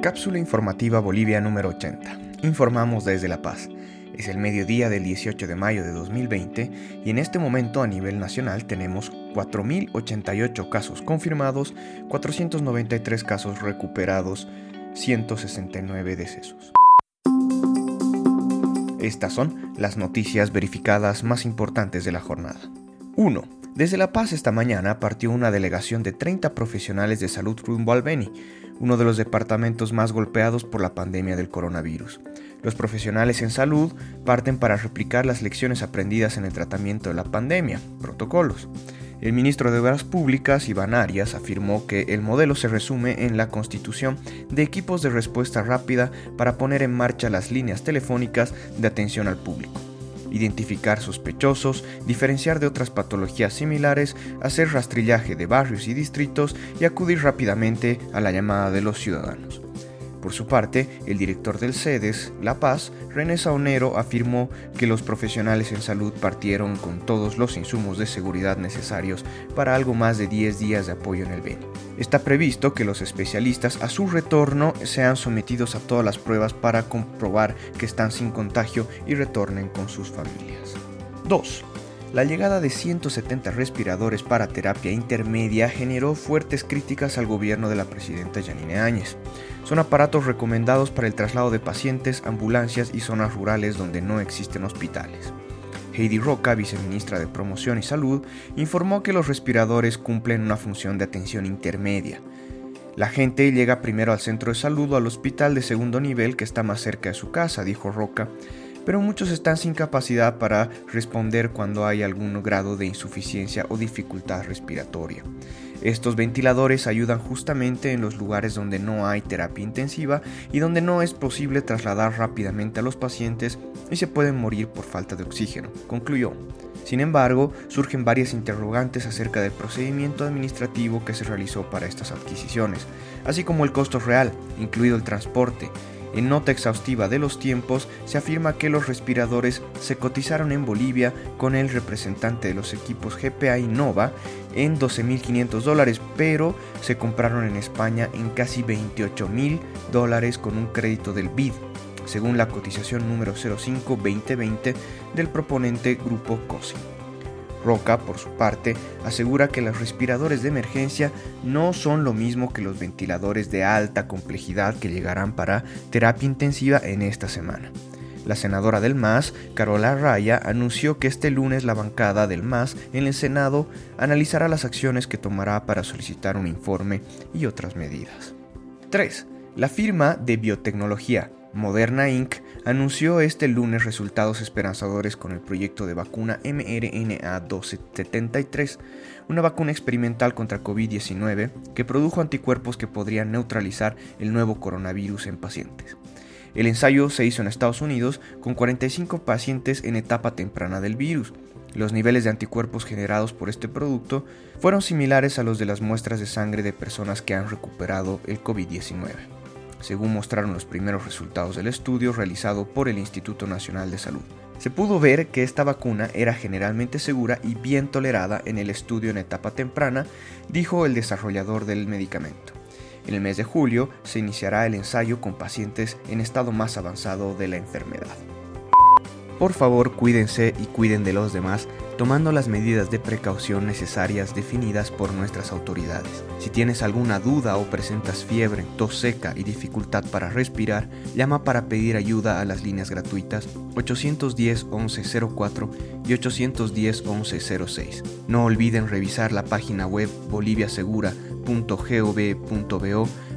Cápsula informativa Bolivia número 80. Informamos desde La Paz. Es el mediodía del 18 de mayo de 2020 y en este momento a nivel nacional tenemos 4.088 casos confirmados, 493 casos recuperados, 169 decesos. Estas son las noticias verificadas más importantes de la jornada. 1. Desde La Paz esta mañana partió una delegación de 30 profesionales de salud rumbo al Beni, uno de los departamentos más golpeados por la pandemia del coronavirus. Los profesionales en salud parten para replicar las lecciones aprendidas en el tratamiento de la pandemia, protocolos. El ministro de Obras Públicas, Iván Arias, afirmó que el modelo se resume en la constitución de equipos de respuesta rápida para poner en marcha las líneas telefónicas de atención al público identificar sospechosos, diferenciar de otras patologías similares, hacer rastrillaje de barrios y distritos y acudir rápidamente a la llamada de los ciudadanos. Por su parte, el director del CEDES, La Paz, René Saonero, afirmó que los profesionales en salud partieron con todos los insumos de seguridad necesarios para algo más de 10 días de apoyo en el Beni. Está previsto que los especialistas a su retorno sean sometidos a todas las pruebas para comprobar que están sin contagio y retornen con sus familias. 2. La llegada de 170 respiradores para terapia intermedia generó fuertes críticas al gobierno de la presidenta Janine Áñez. Son aparatos recomendados para el traslado de pacientes, ambulancias y zonas rurales donde no existen hospitales. Heidi Roca, viceministra de Promoción y Salud, informó que los respiradores cumplen una función de atención intermedia. La gente llega primero al centro de salud o al hospital de segundo nivel que está más cerca de su casa, dijo Roca, pero muchos están sin capacidad para responder cuando hay algún grado de insuficiencia o dificultad respiratoria. Estos ventiladores ayudan justamente en los lugares donde no hay terapia intensiva y donde no es posible trasladar rápidamente a los pacientes y se pueden morir por falta de oxígeno, concluyó. Sin embargo, surgen varias interrogantes acerca del procedimiento administrativo que se realizó para estas adquisiciones, así como el costo real, incluido el transporte, en nota exhaustiva de los tiempos se afirma que los respiradores se cotizaron en Bolivia con el representante de los equipos GPA Innova en 12.500 dólares, pero se compraron en España en casi 28.000 dólares con un crédito del BID, según la cotización número 05-2020 del proponente Grupo COSI. Roca, por su parte, asegura que los respiradores de emergencia no son lo mismo que los ventiladores de alta complejidad que llegarán para terapia intensiva en esta semana. La senadora del MAS, Carola Raya, anunció que este lunes la bancada del MAS en el Senado analizará las acciones que tomará para solicitar un informe y otras medidas. 3. La firma de biotecnología Moderna Inc. anunció este lunes resultados esperanzadores con el proyecto de vacuna mRNA 1273, una vacuna experimental contra COVID-19 que produjo anticuerpos que podrían neutralizar el nuevo coronavirus en pacientes. El ensayo se hizo en Estados Unidos con 45 pacientes en etapa temprana del virus. Los niveles de anticuerpos generados por este producto fueron similares a los de las muestras de sangre de personas que han recuperado el COVID-19 según mostraron los primeros resultados del estudio realizado por el Instituto Nacional de Salud. Se pudo ver que esta vacuna era generalmente segura y bien tolerada en el estudio en etapa temprana, dijo el desarrollador del medicamento. En el mes de julio se iniciará el ensayo con pacientes en estado más avanzado de la enfermedad. Por favor, cuídense y cuiden de los demás, tomando las medidas de precaución necesarias definidas por nuestras autoridades. Si tienes alguna duda o presentas fiebre, tos seca y dificultad para respirar, llama para pedir ayuda a las líneas gratuitas 810 1104 y 810 1106. No olviden revisar la página web boliviasegura.gov.bo